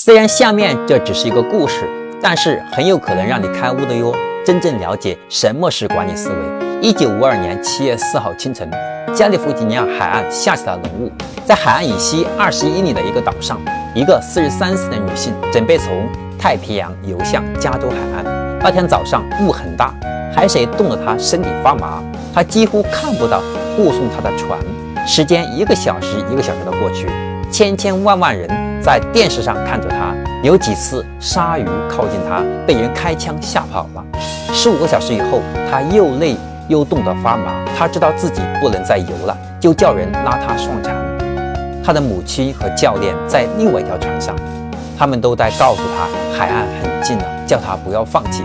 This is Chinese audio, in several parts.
虽然下面这只是一个故事，但是很有可能让你开悟的哟。真正了解什么是管理思维。一九五二年七月四号清晨，加利福尼亚海岸下起了浓雾，在海岸以西二十一里的一个岛上，一个四十三岁的女性准备从太平洋游向加州海岸。那天早上雾很大，海水冻得她身体发麻，她几乎看不到护送她的船。时间一个小时一个小时的过去，千千万万人。在电视上看着他，有几次鲨鱼靠近他，被人开枪吓跑了。十五个小时以后，他又累又冻得发麻，他知道自己不能再游了，就叫人拉他上船。他的母亲和教练在另外一条船上，他们都在告诉他海岸很近了，叫他不要放弃。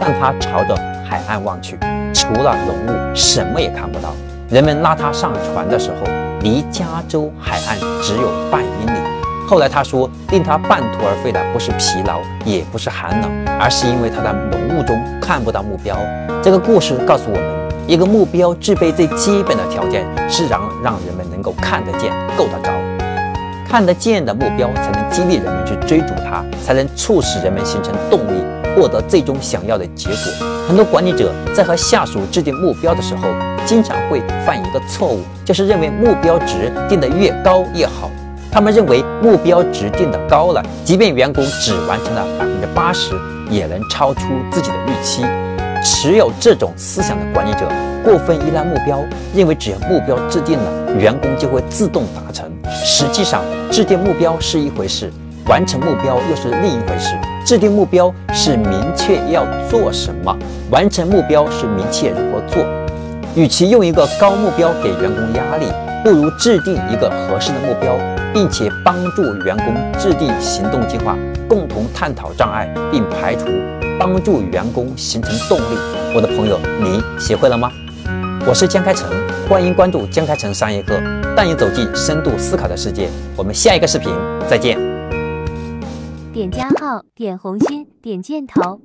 但他朝着海岸望去，除了浓雾，什么也看不到。人们拉他上船的时候，离加州海岸只有半英里。后来他说，令他半途而废的不是疲劳，也不是寒冷，而是因为他在浓雾中看不到目标。这个故事告诉我们，一个目标具备最基本的条件是让让人们能够看得见、够得着。看得见的目标才能激励人们去追逐它，才能促使人们形成动力，获得最终想要的结果。很多管理者在和下属制定目标的时候，经常会犯一个错误，就是认为目标值定得越高越好。他们认为目标值定的高了，即便员工只完成了百分之八十，也能超出自己的预期。持有这种思想的管理者，过分依赖目标，认为只要目标制定了，员工就会自动达成。实际上，制定目标是一回事，完成目标又是另一回事。制定目标是明确要做什么，完成目标是明确如何做。与其用一个高目标给员工压力，不如制定一个合适的目标。并且帮助员工制定行动计划，共同探讨障碍并排除，帮助员工形成动力。我的朋友，你学会了吗？我是江开成，欢迎关注江开成商业课，带你走进深度思考的世界。我们下一个视频再见。点加号，点红心，点箭头。